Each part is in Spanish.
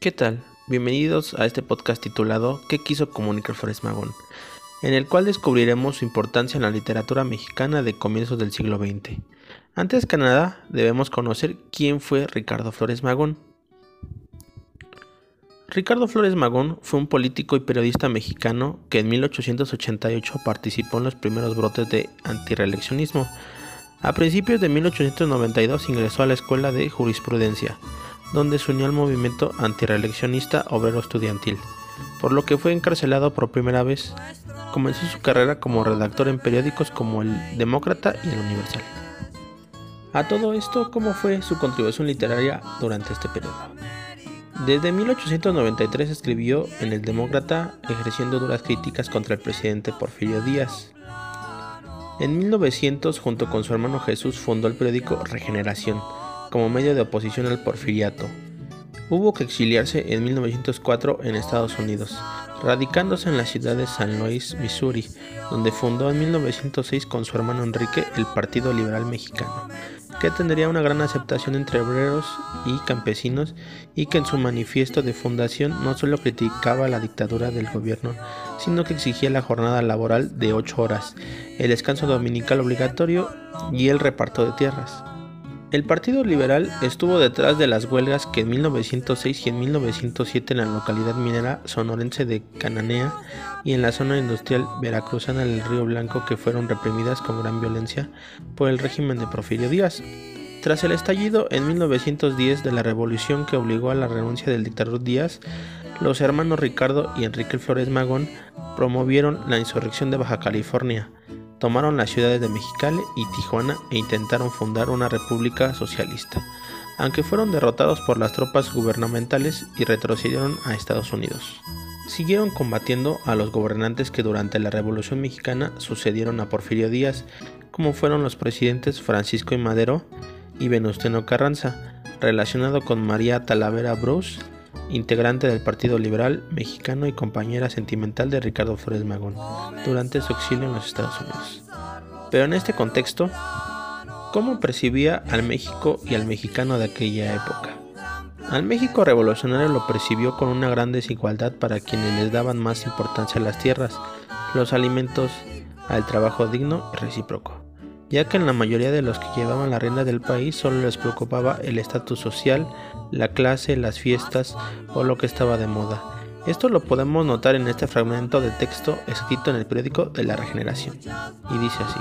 ¿Qué tal? Bienvenidos a este podcast titulado ¿Qué quiso comunicar Flores Magón? en el cual descubriremos su importancia en la literatura mexicana de comienzos del siglo XX. Antes que nada, debemos conocer quién fue Ricardo Flores Magón. Ricardo Flores Magón fue un político y periodista mexicano que en 1888 participó en los primeros brotes de antireeleccionismo. A principios de 1892 ingresó a la Escuela de Jurisprudencia, donde se unió al movimiento antireeleccionista obrero estudiantil, por lo que fue encarcelado por primera vez. Comenzó su carrera como redactor en periódicos como El Demócrata y El Universal. A todo esto, ¿cómo fue su contribución literaria durante este periodo? Desde 1893 escribió en El Demócrata ejerciendo duras críticas contra el presidente Porfirio Díaz. En 1900, junto con su hermano Jesús, fundó el periódico Regeneración, como medio de oposición al porfiriato. Hubo que exiliarse en 1904 en Estados Unidos, radicándose en la ciudad de San Luis, Missouri, donde fundó en 1906 con su hermano Enrique el Partido Liberal Mexicano, que tendría una gran aceptación entre obreros y campesinos y que en su manifiesto de fundación no solo criticaba la dictadura del gobierno, sino que exigía la jornada laboral de 8 horas, el descanso dominical obligatorio y el reparto de tierras. El Partido Liberal estuvo detrás de las huelgas que en 1906 y en 1907 en la localidad minera sonorense de Cananea y en la zona industrial veracruzana del Río Blanco que fueron reprimidas con gran violencia por el régimen de Porfirio Díaz. Tras el estallido en 1910 de la revolución que obligó a la renuncia del dictador Díaz, los hermanos Ricardo y Enrique Flores Magón promovieron la insurrección de Baja California, tomaron las ciudades de Mexicali y Tijuana e intentaron fundar una república socialista, aunque fueron derrotados por las tropas gubernamentales y retrocedieron a Estados Unidos. Siguieron combatiendo a los gobernantes que durante la Revolución Mexicana sucedieron a Porfirio Díaz, como fueron los presidentes Francisco y Madero y Venustiano Carranza, relacionado con María Talavera Bruce integrante del Partido Liberal Mexicano y compañera sentimental de Ricardo Flores Magón, durante su exilio en los Estados Unidos. Pero en este contexto, ¿cómo percibía al México y al mexicano de aquella época? Al México revolucionario lo percibió con una gran desigualdad para quienes les daban más importancia a las tierras, los alimentos, al trabajo digno y recíproco ya que en la mayoría de los que llevaban la rienda del país solo les preocupaba el estatus social, la clase, las fiestas o lo que estaba de moda. Esto lo podemos notar en este fragmento de texto escrito en el periódico de la Regeneración. Y dice así.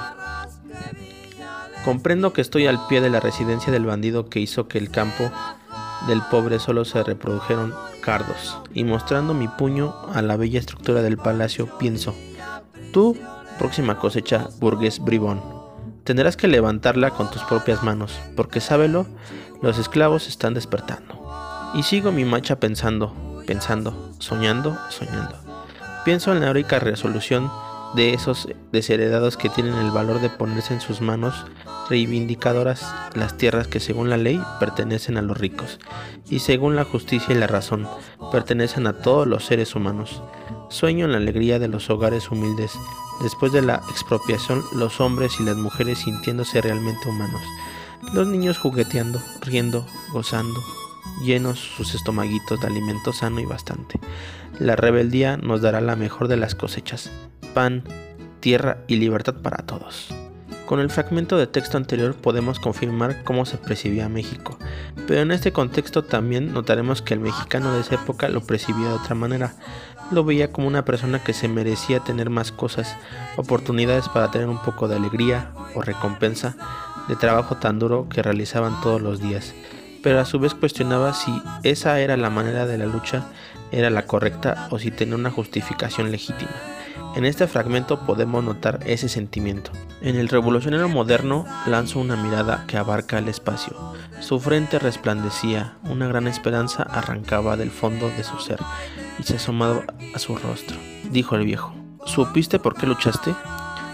Comprendo que estoy al pie de la residencia del bandido que hizo que el campo del pobre solo se reprodujeron cardos, y mostrando mi puño a la bella estructura del palacio, pienso, tú, próxima cosecha, burgués bribón, Tendrás que levantarla con tus propias manos, porque sábelo, los esclavos están despertando. Y sigo mi marcha pensando, pensando, soñando, soñando. Pienso en la heroica resolución de esos desheredados que tienen el valor de ponerse en sus manos reivindicadoras las tierras que según la ley pertenecen a los ricos y según la justicia y la razón pertenecen a todos los seres humanos. Sueño en la alegría de los hogares humildes, después de la expropiación los hombres y las mujeres sintiéndose realmente humanos, los niños jugueteando, riendo, gozando, llenos sus estomaguitos de alimento sano y bastante. La rebeldía nos dará la mejor de las cosechas, pan, tierra y libertad para todos. Con el fragmento de texto anterior podemos confirmar cómo se percibía México, pero en este contexto también notaremos que el mexicano de esa época lo percibía de otra manera. Lo veía como una persona que se merecía tener más cosas, oportunidades para tener un poco de alegría o recompensa de trabajo tan duro que realizaban todos los días, pero a su vez cuestionaba si esa era la manera de la lucha, era la correcta o si tenía una justificación legítima. En este fragmento podemos notar ese sentimiento. En el revolucionario moderno lanzó una mirada que abarca el espacio. Su frente resplandecía, una gran esperanza arrancaba del fondo de su ser y se asomaba a su rostro. Dijo el viejo, ¿supiste por qué luchaste?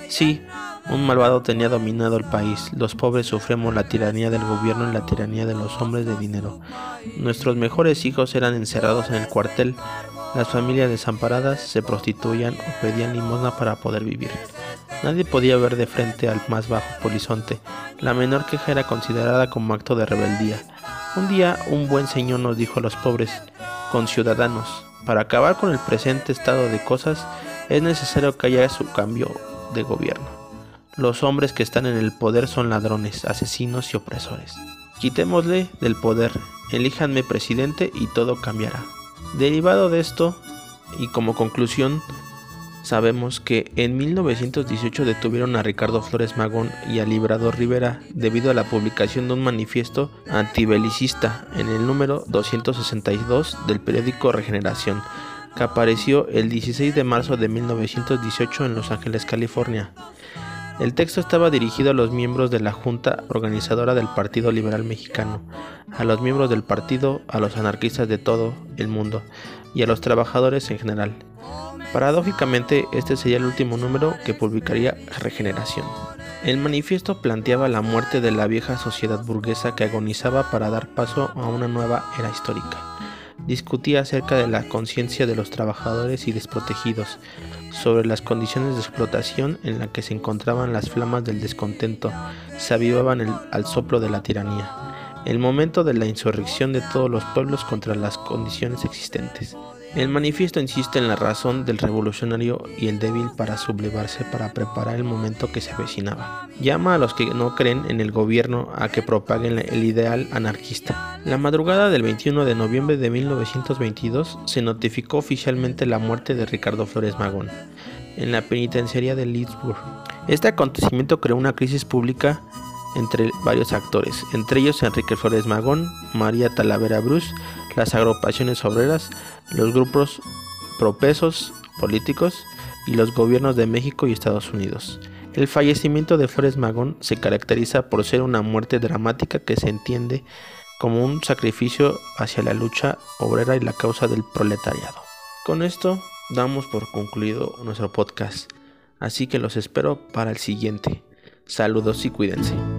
Sí, un malvado tenía dominado el país. Los pobres sufrimos la tiranía del gobierno y la tiranía de los hombres de dinero. Nuestros mejores hijos eran encerrados en el cuartel las familias desamparadas se prostituían o pedían limosna para poder vivir. Nadie podía ver de frente al más bajo polizonte. La menor queja era considerada como acto de rebeldía. Un día un buen señor nos dijo a los pobres, conciudadanos, para acabar con el presente estado de cosas es necesario que haya su cambio de gobierno. Los hombres que están en el poder son ladrones, asesinos y opresores. Quitémosle del poder, elíjanme presidente y todo cambiará. Derivado de esto, y como conclusión, sabemos que en 1918 detuvieron a Ricardo Flores Magón y a Librador Rivera debido a la publicación de un manifiesto antibelicista en el número 262 del periódico Regeneración, que apareció el 16 de marzo de 1918 en Los Ángeles, California. El texto estaba dirigido a los miembros de la Junta Organizadora del Partido Liberal Mexicano, a los miembros del partido, a los anarquistas de todo el mundo y a los trabajadores en general. Paradójicamente, este sería el último número que publicaría Regeneración. El manifiesto planteaba la muerte de la vieja sociedad burguesa que agonizaba para dar paso a una nueva era histórica. Discutía acerca de la conciencia de los trabajadores y desprotegidos, sobre las condiciones de explotación en las que se encontraban las flamas del descontento, se avivaban al soplo de la tiranía, el momento de la insurrección de todos los pueblos contra las condiciones existentes. El manifiesto insiste en la razón del revolucionario y el débil para sublevarse para preparar el momento que se avecinaba. Llama a los que no creen en el gobierno a que propaguen el ideal anarquista. La madrugada del 21 de noviembre de 1922 se notificó oficialmente la muerte de Ricardo Flores Magón en la penitenciaría de Leesburg. Este acontecimiento creó una crisis pública entre varios actores, entre ellos Enrique Flores Magón, María Talavera Bruce, las agrupaciones obreras, los grupos propesos políticos y los gobiernos de México y Estados Unidos. El fallecimiento de Flores Magón se caracteriza por ser una muerte dramática que se entiende como un sacrificio hacia la lucha obrera y la causa del proletariado. Con esto damos por concluido nuestro podcast, así que los espero para el siguiente. Saludos y cuídense.